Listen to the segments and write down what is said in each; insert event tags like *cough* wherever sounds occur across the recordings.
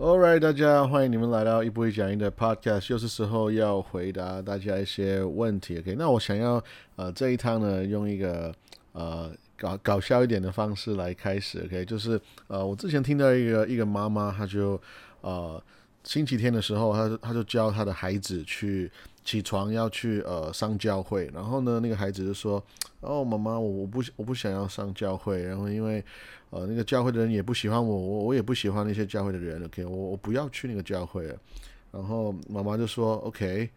All right，大家欢迎你们来到一步一讲音的 Podcast，又是时候要回答大家一些问题。OK，那我想要呃这一趟呢，用一个呃搞搞笑一点的方式来开始。OK，就是呃我之前听到一个一个妈妈，她就呃星期天的时候，她她就教她的孩子去。起床要去呃上教会，然后呢，那个孩子就说：“哦，妈妈，我我不我不想要上教会，然后因为呃那个教会的人也不喜欢我，我我也不喜欢那些教会的人，OK，我我不要去那个教会了。”然后妈妈就说：“OK，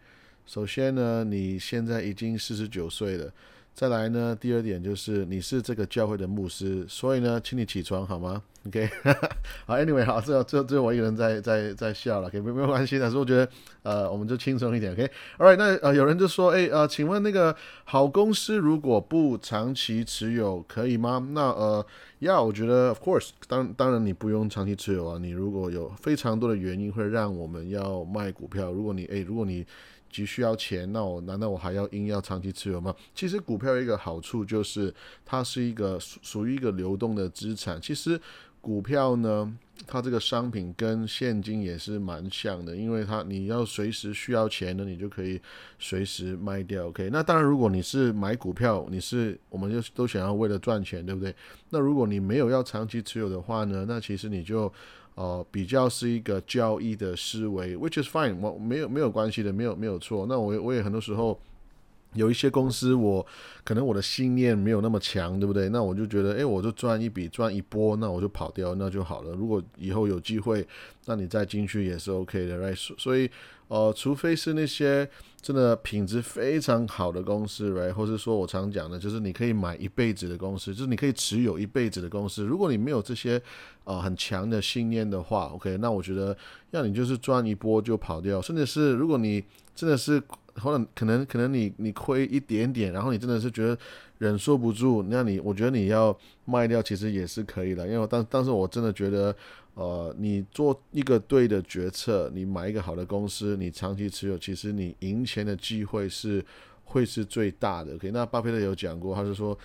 首先呢，你现在已经四十九岁了。”再来呢，第二点就是你是这个教会的牧师，所以呢，请你起床好吗？OK，*laughs* 好，Anyway，好，这这这我一个人在在在笑了，OK，没没有关系，但是我觉得呃，我们就轻松一点，OK，All right，那呃有人就说，哎呃，请问那个好公司如果不长期持有可以吗？那呃，要我觉得 Of course，当当然你不用长期持有啊，你如果有非常多的原因会让我们要卖股票，如果你哎如果你急需要钱，那我难道我还要硬要长期持有吗？其实股票一个好处就是它是一个属属于一个流动的资产。其实股票呢，它这个商品跟现金也是蛮像的，因为它你要随时需要钱呢，你就可以随时卖掉。OK，那当然如果你是买股票，你是我们就都想要为了赚钱，对不对？那如果你没有要长期持有的话呢，那其实你就。哦，比较是一个交易的思维，which is fine，我没有没有关系的，没有没有错。那我我也很多时候有一些公司，我可能我的信念没有那么强，对不对？那我就觉得，哎，我就赚一笔赚一波，那我就跑掉，那就好了。如果以后有机会，那你再进去也是 OK 的，right？所以。呃，除非是那些真的品质非常好的公司，right？或是说我常讲的，就是你可以买一辈子的公司，就是你可以持有一辈子的公司。如果你没有这些呃很强的信念的话，OK，那我觉得要你就是赚一波就跑掉，甚至是如果你真的是或者可能可能你你亏一点点，然后你真的是觉得忍受不住，那你我觉得你要卖掉其实也是可以的，因为当当时我真的觉得。呃，你做一个对的决策，你买一个好的公司，你长期持有，其实你赢钱的机会是。会是最大的。OK，那巴菲特有讲过，他是说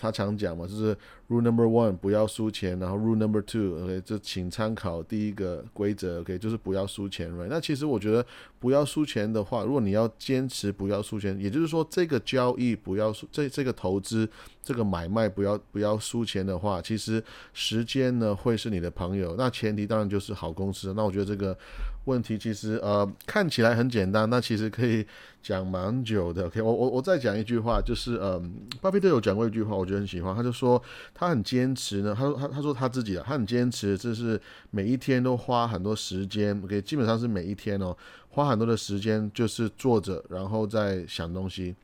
他常讲嘛，就是 Rule Number One 不要输钱，然后 Rule Number Two，OK，就请参考第一个规则，OK，就是不要输钱，Right？那其实我觉得不要输钱的话，如果你要坚持不要输钱，也就是说这个交易不要输，这这个投资这个买卖不要不要输钱的话，其实时间呢会是你的朋友。那前提当然就是好公司。那我觉得这个。问题其实呃看起来很简单，那其实可以讲蛮久的。OK，我我我再讲一句话，就是嗯，巴菲特有讲过一句话，我觉得很喜欢。他就说他很坚持呢，他说他他说他自己的，他很坚持，就是每一天都花很多时间。OK，基本上是每一天哦，花很多的时间就是坐着，然后再想东西。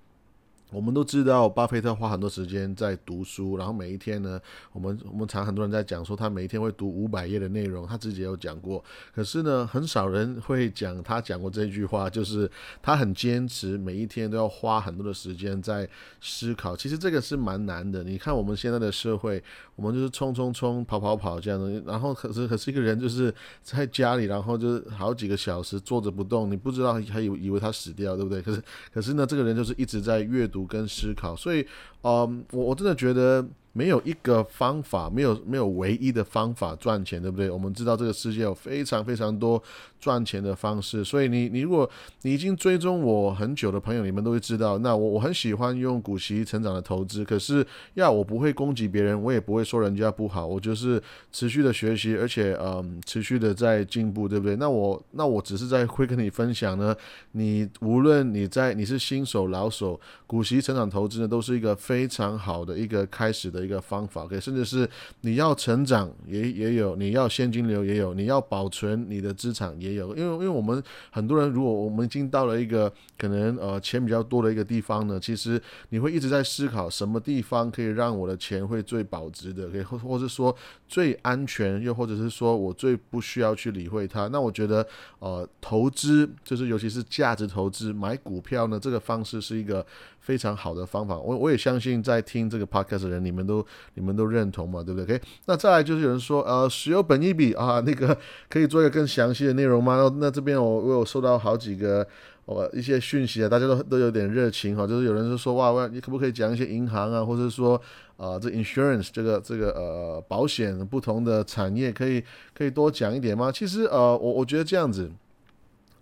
我们都知道，巴菲特花很多时间在读书，然后每一天呢，我们我们常很多人在讲说，他每一天会读五百页的内容，他自己有讲过。可是呢，很少人会讲他讲过这句话，就是他很坚持，每一天都要花很多的时间在思考。其实这个是蛮难的。你看我们现在的社会，我们就是冲冲冲、跑跑跑这样的，然后可是可是一个人就是在家里，然后就是好几个小时坐着不动，你不知道还以以为他死掉，对不对？可是可是呢，这个人就是一直在阅读。跟思考，所以，嗯，我我真的觉得。没有一个方法，没有没有唯一的方法赚钱，对不对？我们知道这个世界有非常非常多赚钱的方式，所以你你如果你已经追踪我很久的朋友，你们都会知道，那我我很喜欢用股息成长的投资，可是要我不会攻击别人，我也不会说人家不好，我就是持续的学习，而且嗯持续的在进步，对不对？那我那我只是在会跟你分享呢，你无论你在你是新手老手，股息成长投资呢，都是一个非常好的一个开始的。一个方法，可以甚至是你要成长也也有，你要现金流也有，你要保存你的资产也有。因为因为我们很多人，如果我们已经到了一个可能呃钱比较多的一个地方呢，其实你会一直在思考什么地方可以让我的钱会最保值的，可以或或者说最安全，又或者是说我最不需要去理会它。那我觉得呃投资就是尤其是价值投资买股票呢，这个方式是一个非常好的方法。我我也相信在听这个 podcast 的人，你们都。都你们都认同嘛，对不对？OK，那再来就是有人说，呃，石油本一比啊，*laughs* 那个可以做一个更详细的内容吗？那那这边我我有收到好几个我一些讯息啊，大家都都有点热情哈，就是有人就说哇，你可不可以讲一些银行啊，或者说呃，这 insurance 这个这个呃保险不同的产业，可以可以多讲一点吗？其实呃，我我觉得这样子。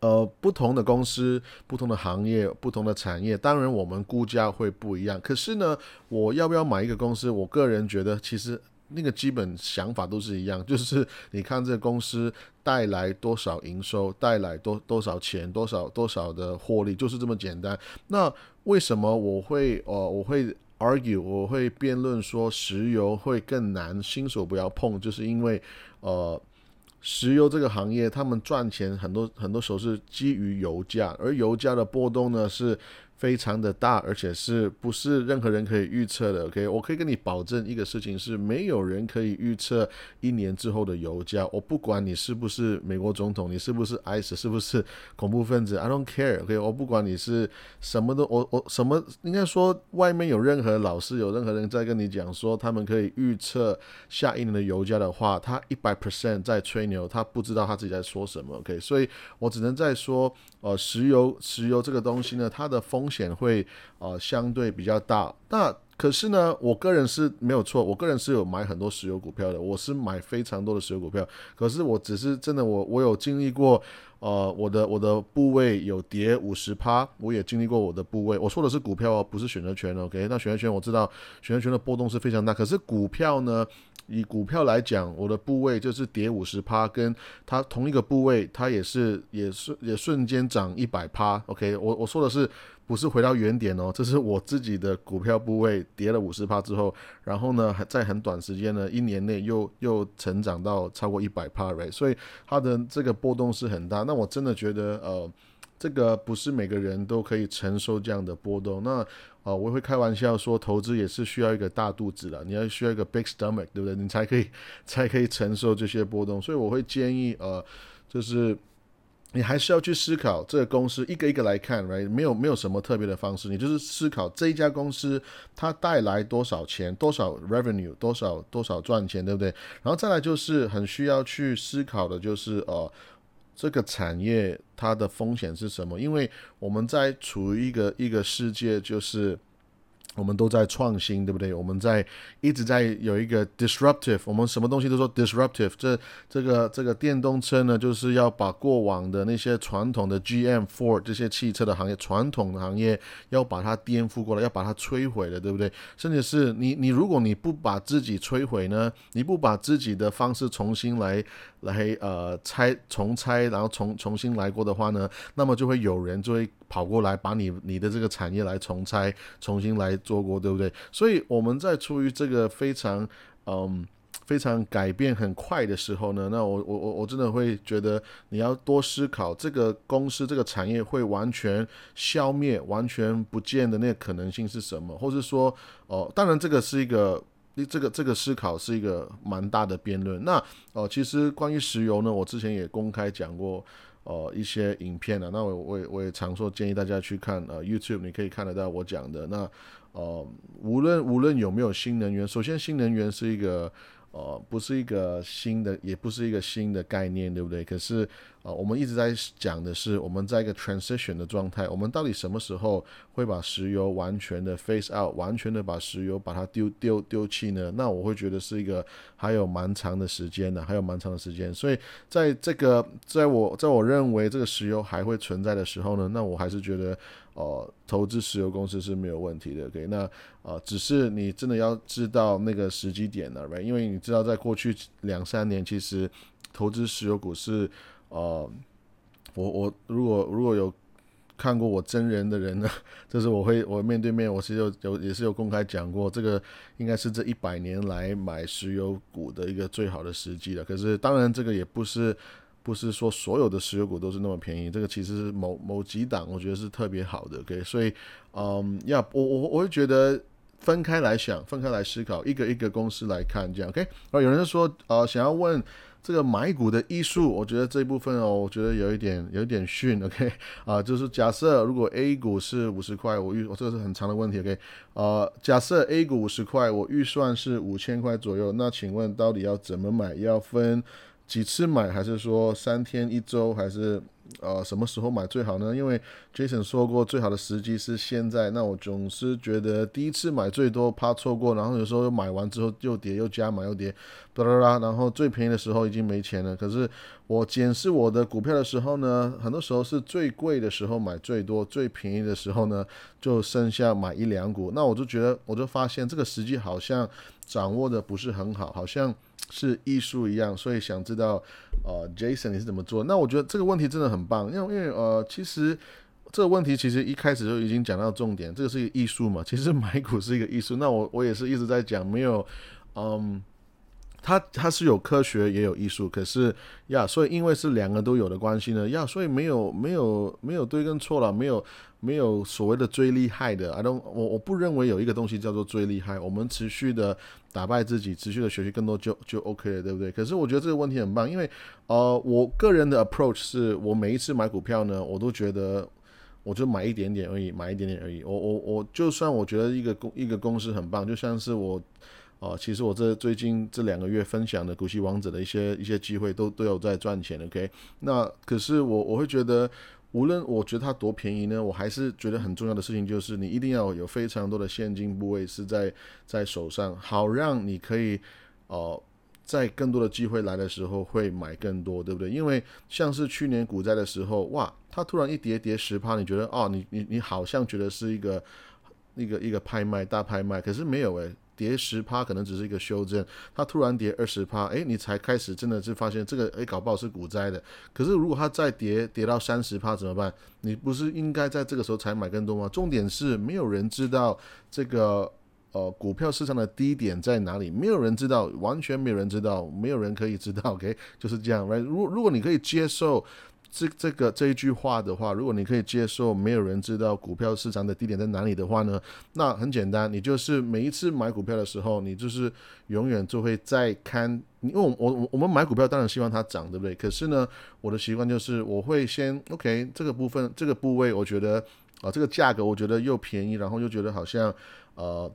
呃，不同的公司、不同的行业、不同的产业，当然我们估价会不一样。可是呢，我要不要买一个公司？我个人觉得，其实那个基本想法都是一样，*laughs* 就是你看这个公司带来多少营收，带来多多少钱，多少多少的获利，就是这么简单。那为什么我会呃我会 argue，我会辩论说石油会更难，新手不要碰，就是因为呃。石油这个行业，他们赚钱很多很多时候是基于油价，而油价的波动呢是。非常的大，而且是不是任何人可以预测的？OK，我可以跟你保证一个事情是，没有人可以预测一年之后的油价。我不管你是不是美国总统，你是不是 ICE，是不是恐怖分子，I don't care。OK，我不管你是什么都，我我什么应该说，外面有任何老师，有任何人在跟你讲说他们可以预测下一年的油价的话，他一百 percent 在吹牛，他不知道他自己在说什么。OK，所以我只能在说，呃，石油石油这个东西呢，它的风险会呃相对比较大，那可是呢，我个人是没有错，我个人是有买很多石油股票的，我是买非常多的石油股票。可是我只是真的，我我有经历过，呃，我的我的部位有跌五十趴，我也经历过我的部位。我说的是股票哦，不是选择权。OK，那选择权我知道，选择权的波动是非常大。可是股票呢，以股票来讲，我的部位就是跌五十趴，跟它同一个部位，它也是也是也瞬间涨一百趴。OK，我我说的是。不是回到原点哦，这是我自己的股票部位跌了五十趴之后，然后呢，在很短时间呢，一年内又又成长到超过一百趴，right？所以它的这个波动是很大。那我真的觉得，呃，这个不是每个人都可以承受这样的波动。那呃，我会开玩笑说，投资也是需要一个大肚子的，你要需要一个 big stomach，对不对？你才可以才可以承受这些波动。所以我会建议，呃，就是。你还是要去思考这个公司一个一个来看，right？没有没有什么特别的方式，你就是思考这一家公司它带来多少钱，多少 revenue，多少多少赚钱，对不对？然后再来就是很需要去思考的，就是呃，这个产业它的风险是什么？因为我们在处于一个一个世界，就是。我们都在创新，对不对？我们在一直在有一个 disruptive，我们什么东西都说 disruptive。这这个这个电动车呢，就是要把过往的那些传统的 GM、Ford 这些汽车的行业，传统的行业要把它颠覆过来，要把它摧毁的，对不对？甚至是你你如果你不把自己摧毁呢，你不把自己的方式重新来来呃拆重拆，然后重重新来过的话呢，那么就会有人就会。跑过来把你你的这个产业来重拆，重新来做过，对不对？所以我们在出于这个非常嗯非常改变很快的时候呢，那我我我我真的会觉得你要多思考这个公司这个产业会完全消灭、完全不见的那个可能性是什么，或者说哦，当然这个是一个这个这个思考是一个蛮大的辩论。那哦，其实关于石油呢，我之前也公开讲过。呃，一些影片啊，那我我我也常说建议大家去看呃 YouTube，你可以看得到我讲的。那呃，无论无论有没有新能源，首先新能源是一个。呃，不是一个新的，也不是一个新的概念，对不对？可是，呃，我们一直在讲的是，我们在一个 transition 的状态，我们到底什么时候会把石油完全的 face out，完全的把石油把它丢丢丢弃呢？那我会觉得是一个还有蛮长的时间的，还有蛮长的时间。所以，在这个，在我在我认为这个石油还会存在的时候呢，那我还是觉得。哦，投资石油公司是没有问题的，OK？那呃，只是你真的要知道那个时机点了，right？因为你知道，在过去两三年，其实投资石油股是呃，我我如果如果有看过我真人的人呢，就是我会我面对面，我是有有也是有公开讲过，这个应该是这一百年来买石油股的一个最好的时机了。可是当然，这个也不是。不是说所有的石油股都是那么便宜，这个其实是某某几档，我觉得是特别好的。OK，所以，嗯，要我我我会觉得分开来想，分开来思考，一个一个公司来看这样。OK，啊，有人说，呃，想要问这个买股的艺术，我觉得这一部分哦，我觉得有一点有一点逊。OK，*laughs* 啊，就是假设如果 A 股是五十块，我预我这个是很长的问题。OK，呃，假设 A 股五十块，我预算是五千块左右，那请问到底要怎么买？要分？几次买，还是说三天一周，还是呃什么时候买最好呢？因为 Jason 说过最好的时机是现在。那我总是觉得第一次买最多怕错过，然后有时候买完之后又跌又加买又跌，巴拉拉，然后最便宜的时候已经没钱了。可是我检视我的股票的时候呢，很多时候是最贵的时候买最多，最便宜的时候呢就剩下买一两股。那我就觉得我就发现这个时机好像掌握的不是很好，好像。是艺术一样，所以想知道，呃，Jason 你是怎么做？那我觉得这个问题真的很棒，因为因为呃，其实这个问题其实一开始就已经讲到重点，这个是一个艺术嘛。其实买股是一个艺术，那我我也是一直在讲，没有，嗯。它它是有科学也有艺术，可是呀，所以因为是两个都有的关系呢，呀，所以没有没有没有对跟错了，没有没有所谓的最厉害的，I don't 我我不认为有一个东西叫做最厉害，我们持续的打败自己，持续的学习更多就就 OK 了，对不对？可是我觉得这个问题很棒，因为呃，我个人的 approach 是我每一次买股票呢，我都觉得我就买一点点而已，买一点点而已，我我我就算我觉得一个公一个公司很棒，就像是我。哦，其实我这最近这两个月分享的股息王者的一些一些机会都都有在赚钱，OK？那可是我我会觉得，无论我觉得它多便宜呢，我还是觉得很重要的事情就是你一定要有非常多的现金部位是在在手上，好让你可以哦，在更多的机会来的时候会买更多，对不对？因为像是去年股灾的时候，哇，它突然一跌跌十趴，你觉得哦，你你你好像觉得是一个一个一个拍卖大拍卖，可是没有诶。跌十趴可能只是一个修正，它突然跌二十趴，哎，你才开始真的是发现这个，哎，搞不好是股灾的。可是如果它再跌跌到三十趴怎么办？你不是应该在这个时候才买更多吗？重点是没有人知道这个呃股票市场的低点在哪里，没有人知道，完全没有人知道，没有人可以知道。*laughs* OK，就是这样。Right？如如果你可以接受。这这个这一句话的话，如果你可以接受没有人知道股票市场的低点在哪里的话呢，那很简单，你就是每一次买股票的时候，你就是永远就会在看，因为我我我们买股票当然希望它涨，对不对？可是呢，我的习惯就是我会先 OK 这个部分这个部位，我觉得啊这个价格我觉得又便宜，然后又觉得好像呃。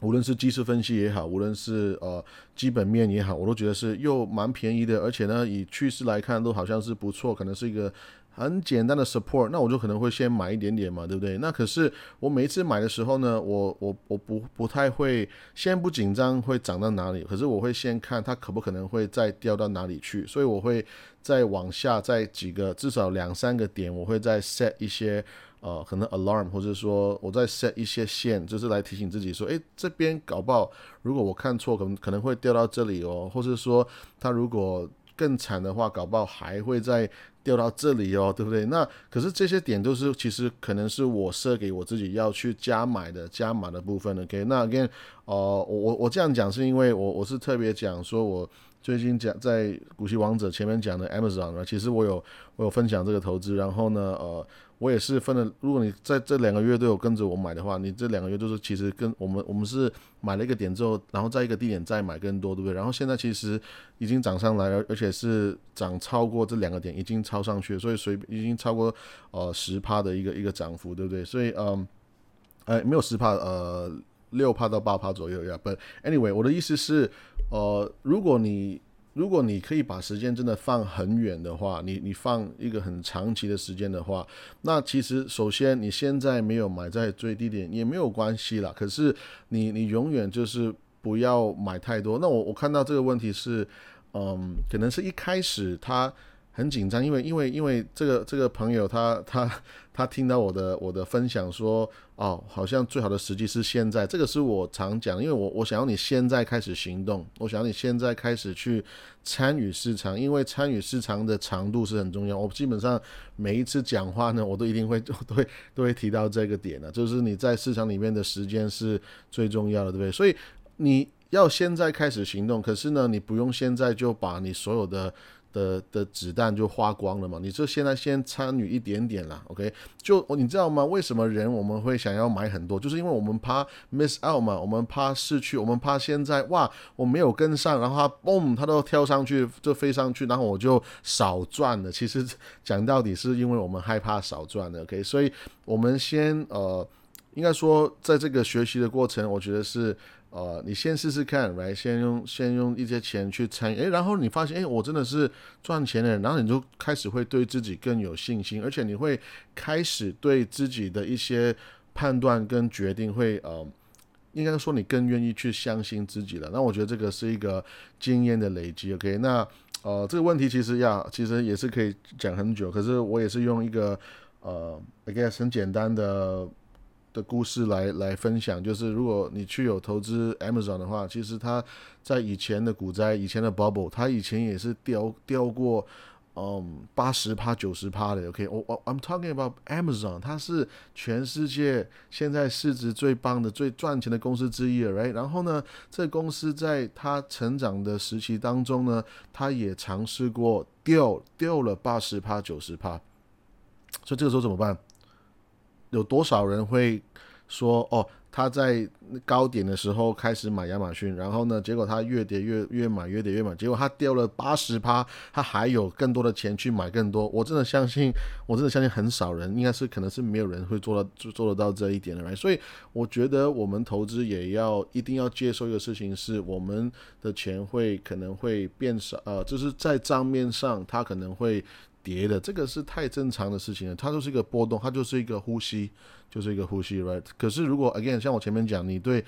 无论是技术分析也好，无论是呃基本面也好，我都觉得是又蛮便宜的，而且呢，以趋势来看都好像是不错，可能是一个很简单的 support，那我就可能会先买一点点嘛，对不对？那可是我每一次买的时候呢，我我我不不太会先不紧张会涨到哪里，可是我会先看它可不可能会再掉到哪里去，所以我会再往下再几个至少两三个点，我会再 set 一些。呃，可能 alarm 或者说我在 set 一些线，就是来提醒自己说，诶，这边搞不好，如果我看错，可能可能会掉到这里哦，或者说它如果更惨的话，搞不好还会再掉到这里哦，对不对？那可是这些点都是其实可能是我设给我自己要去加买的加码的部分 OK，那 again，呃，我我我这样讲是因为我我是特别讲说我。最近讲在股息王者前面讲的 Amazon 啊，其实我有我有分享这个投资，然后呢，呃，我也是分了。如果你在这两个月都有跟着我买的话，你这两个月都是其实跟我们我们是买了一个点之后，然后在一个地点再买更多，对不对？然后现在其实已经涨上来了，而且是涨超过这两个点，已经超上去，所以随已经超过呃十帕的一个一个涨幅，对不对？所以嗯，哎，没有十帕，呃。六趴到八趴左右呀，But anyway，我的意思是，呃，如果你如果你可以把时间真的放很远的话，你你放一个很长期的时间的话，那其实首先你现在没有买在最低点也没有关系啦。可是你你永远就是不要买太多。那我我看到这个问题是，嗯，可能是一开始他。很紧张，因为因为因为这个这个朋友他他他听到我的我的分享说哦，好像最好的时机是现在，这个是我常讲，因为我我想要你现在开始行动，我想要你现在开始去参与市场，因为参与市场的长度是很重要。我基本上每一次讲话呢，我都一定会 *laughs* 都会都会提到这个点的，就是你在市场里面的时间是最重要的，对不对？所以你要现在开始行动，可是呢，你不用现在就把你所有的。的的子弹就花光了嘛？你就现在先参与一点点啦 o k 就你知道吗？为什么人我们会想要买很多？就是因为我们怕 miss out 嘛，我们怕失去，我们怕现在哇我没有跟上，然后它嘣它都跳上去就飞上去，然后我就少赚了。其实讲到底是因为我们害怕少赚的，OK？所以我们先呃，应该说在这个学习的过程，我觉得是呃，你先试试看，来，先用先用一些钱去参与，诶，然后你发现，诶，我真的是赚钱的，然后你就开始会对自己更有信心，而且你会开始对自己的一些判断跟决定会，呃，应该说你更愿意去相信自己了。那我觉得这个是一个经验的累积。OK，那呃，这个问题其实要其实也是可以讲很久，可是我也是用一个呃，I guess 很简单的。的故事来来分享，就是如果你去有投资 Amazon 的话，其实它在以前的股灾、以前的 bubble，它以前也是掉掉过，嗯，八十趴、九十趴的。OK，我我 I'm talking about Amazon，它是全世界现在市值最棒的、最赚钱的公司之一了，Right？然后呢，这公司在它成长的时期当中呢，它也尝试过掉掉了八十趴、九十趴，所以这个时候怎么办？有多少人会说哦，他在高点的时候开始买亚马逊，然后呢，结果他越跌越越买，越跌越买，结果他掉了八十趴，他还有更多的钱去买更多。我真的相信，我真的相信很少人，应该是可能是没有人会做到做做得到这一点的。所以我觉得我们投资也要一定要接受一个事情，是我们的钱会可能会变少，呃，就是在账面上它可能会。跌的这个是太正常的事情了，它就是一个波动，它就是一个呼吸，就是一个呼吸，right？可是如果 again 像我前面讲，你对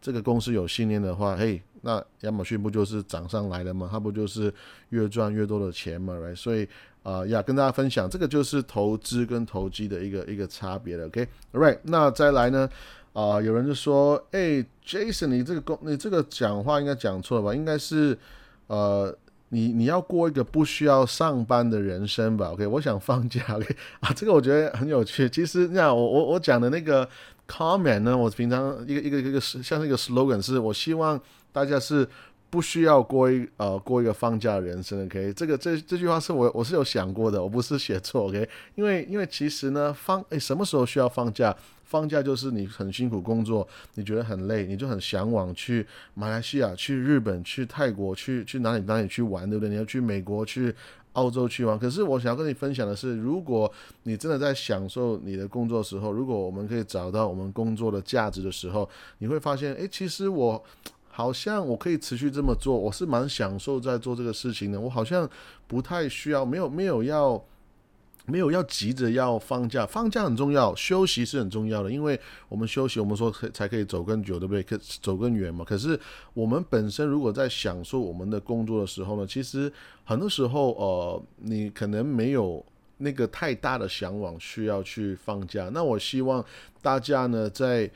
这个公司有信念的话，嘿，那亚马逊不就是涨上来了吗？它不就是越赚越多的钱吗？right？所以啊，要跟大家分享，这个就是投资跟投机的一个一个差别了，OK？Right？那再来呢？啊，有人就说，哎，Jason，你这个公，你这个讲话应该讲错了吧？应该是呃。你你要过一个不需要上班的人生吧？OK，我想放假。OK 啊，这个我觉得很有趣。其实那我我我讲的那个 comment 呢，我平常一个一个一个像那个 slogan 是，我希望大家是不需要过一呃过一个放假的人生。OK，这个这这句话是我我是有想过的，我不是写错。OK，因为因为其实呢放诶什么时候需要放假？放假就是你很辛苦工作，你觉得很累，你就很向往去马来西亚、去日本、去泰国、去去哪里哪里去玩，对不对？你要去美国、去澳洲去玩。可是我想要跟你分享的是，如果你真的在享受你的工作时候，如果我们可以找到我们工作的价值的时候，你会发现，诶，其实我好像我可以持续这么做，我是蛮享受在做这个事情的。我好像不太需要，没有没有要。没有要急着要放假，放假很重要，休息是很重要的，因为我们休息，我们说可才可以走更久，对不对？可走更远嘛。可是我们本身如果在享受我们的工作的时候呢，其实很多时候，呃，你可能没有那个太大的向往需要去放假。那我希望大家呢，在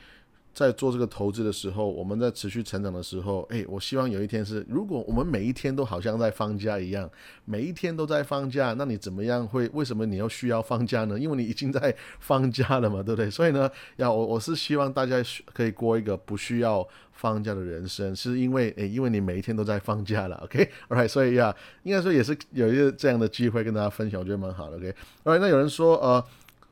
在做这个投资的时候，我们在持续成长的时候，诶，我希望有一天是，如果我们每一天都好像在放假一样，每一天都在放假，那你怎么样会？为什么你要需要放假呢？因为你已经在放假了嘛，对不对？所以呢，要我我是希望大家可以过一个不需要放假的人生，是因为诶，因为你每一天都在放假了 OK，all right 所以呀，应该说也是有一个这样的机会跟大家分享，我觉得蛮好的，OK，Alright，那有人说呃。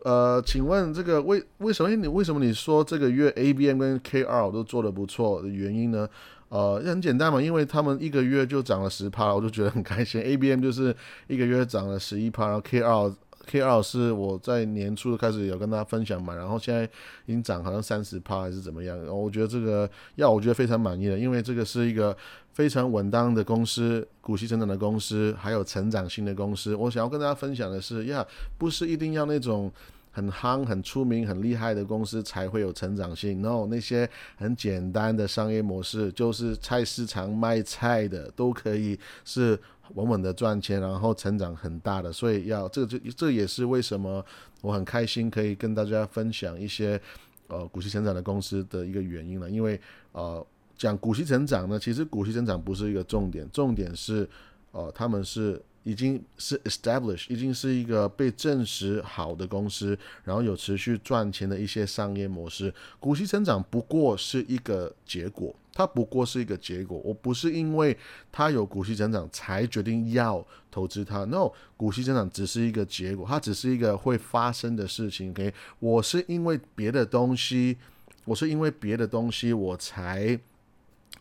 呃，请问这个为为什么你为什么你说这个月 ABM 跟 KR 都做的不错的原因呢？呃，很简单嘛，因为他们一个月就涨了十趴，我就觉得很开心。ABM 就是一个月涨了十一趴，然后 KR KR 是我在年初开始有跟大家分享嘛，然后现在已经涨好像三十趴还是怎么样？我觉得这个要我觉得非常满意了，因为这个是一个非常稳当的公司，股息成长的公司，还有成长性的公司。我想要跟大家分享的是，呀，不是一定要那种。很夯、很出名、很厉害的公司才会有成长性。然后那些很简单的商业模式，就是菜市场卖菜的，都可以是稳稳的赚钱，然后成长很大的。所以要这这这也是为什么我很开心可以跟大家分享一些呃股息成长的公司的一个原因了。因为呃讲股息成长呢，其实股息成长不是一个重点，重点是呃他们是。已经是 establish，已经是一个被证实好的公司，然后有持续赚钱的一些商业模式。股息成长不过是一个结果，它不过是一个结果。我不是因为它有股息增长才决定要投资它，no，股息增长只是一个结果，它只是一个会发生的事情。OK，我是因为别的东西，我是因为别的东西我才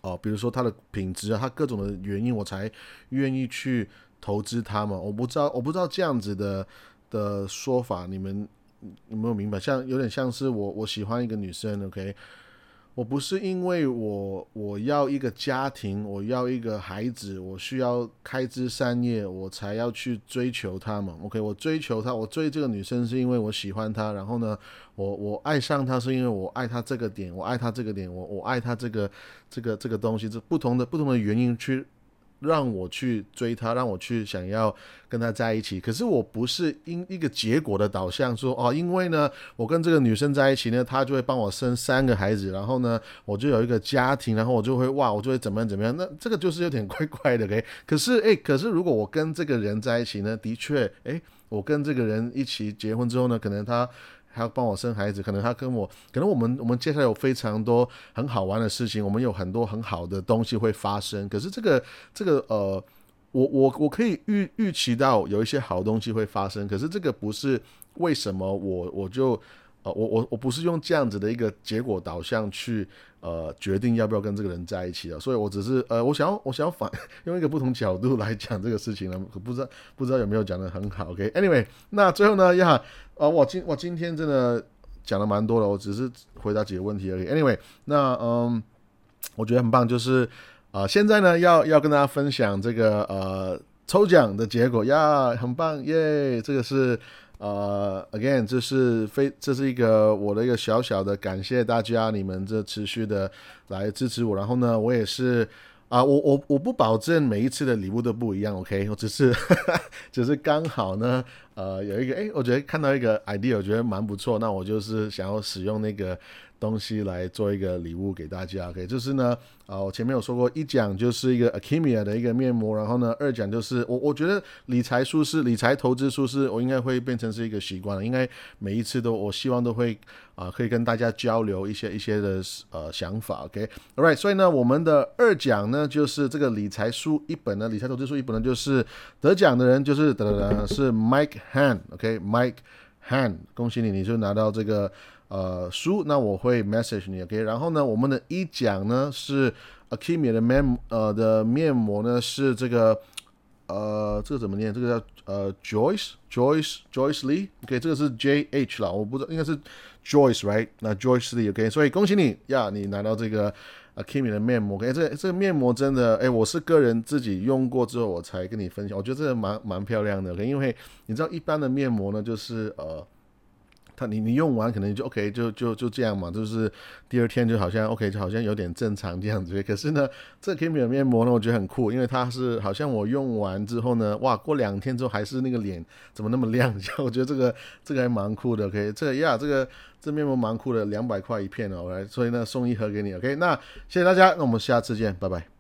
哦，比如说它的品质啊，它各种的原因，我才愿意去。投资他嘛？我不知道，我不知道这样子的的说法，你们有没有明白？像有点像是我，我喜欢一个女生，OK，我不是因为我我要一个家庭，我要一个孩子，我需要开枝散叶，我才要去追求她嘛。OK，我追求她，我追这个女生是因为我喜欢她，然后呢，我我爱上她是因为我爱她这个点，我爱她这个点，我我爱她这个这个这个东西，这不同的不同的原因去。让我去追她，让我去想要跟她在一起。可是我不是因一个结果的导向，说哦，因为呢，我跟这个女生在一起呢，她就会帮我生三个孩子，然后呢，我就有一个家庭，然后我就会哇，我就会怎么样怎么样。那这个就是有点怪怪的，诶。*laughs* 可是诶，可是如果我跟这个人在一起呢，的确，诶，我跟这个人一起结婚之后呢，可能他。还要帮我生孩子，可能他跟我，可能我们我们接下来有非常多很好玩的事情，我们有很多很好的东西会发生。可是这个这个呃，我我我可以预预期到有一些好东西会发生，可是这个不是为什么我我就。呃，我我我不是用这样子的一个结果导向去呃决定要不要跟这个人在一起的，所以我只是呃，我想要我想要反 *laughs* 用一个不同角度来讲这个事情呢，不知道不知道有没有讲的很好，OK？Anyway，那最后呢，呀，呃，我今我今天真的讲了蛮多的，我只是回答几个问题而已。Anyway，那嗯，我觉得很棒，就是啊，现在呢要要跟大家分享这个呃抽奖的结果呀，很棒耶，这个是。呃，again，这是非这是一个我的一个小小的感谢大家，你们这持续的来支持我。然后呢，我也是啊，我我我不保证每一次的礼物都不一样，OK，我只是 *laughs* 只是刚好呢，呃，有一个哎，我觉得看到一个 idea，我觉得蛮不错，那我就是想要使用那个。东西来做一个礼物给大家，OK，就是呢，啊，我前面有说过，一奖就是一个 Akimia 的一个面膜，然后呢，二奖就是我我觉得理财书是理财投资书是，我应该会变成是一个习惯了，应该每一次都我希望都会啊，可以跟大家交流一些一些的呃想法，OK，All right，所以呢，我们的二奖呢就是这个理财书一本呢，理财投资书一本呢，就是得奖的人就是得得是 Mike Hand, OK, Mike, Hand，恭喜你，你就拿到这个。呃，书那我会 message 你，OK。然后呢，我们的一奖呢是 Akimi 的面呃的面膜呢是这个呃这个怎么念？这个叫呃 Joyce Joyce Joyce Lee，OK，这个是 J H 啦，我不知道应该是 Joyce right？那 Joyce Lee，OK。所以恭喜你呀，你拿到这个 Akimi 的面膜哎。这这个面膜真的，哎，我是个人自己用过之后我才跟你分享，我觉得这个蛮蛮漂亮的。因为你知道一般的面膜呢，就是呃。它你你用完可能就 OK 就就就这样嘛，就是第二天就好像 OK 就好像有点正常这样子。可是呢，这 Kimi 面膜呢，我觉得很酷，因为它是好像我用完之后呢，哇，过两天之后还是那个脸怎么那么亮？*laughs* 我觉得这个这个还蛮酷的。OK，这个呀，这个这面膜蛮酷的，两百块一片哦，来，所以呢送一盒给你。OK，那谢谢大家，那我们下次见，拜拜。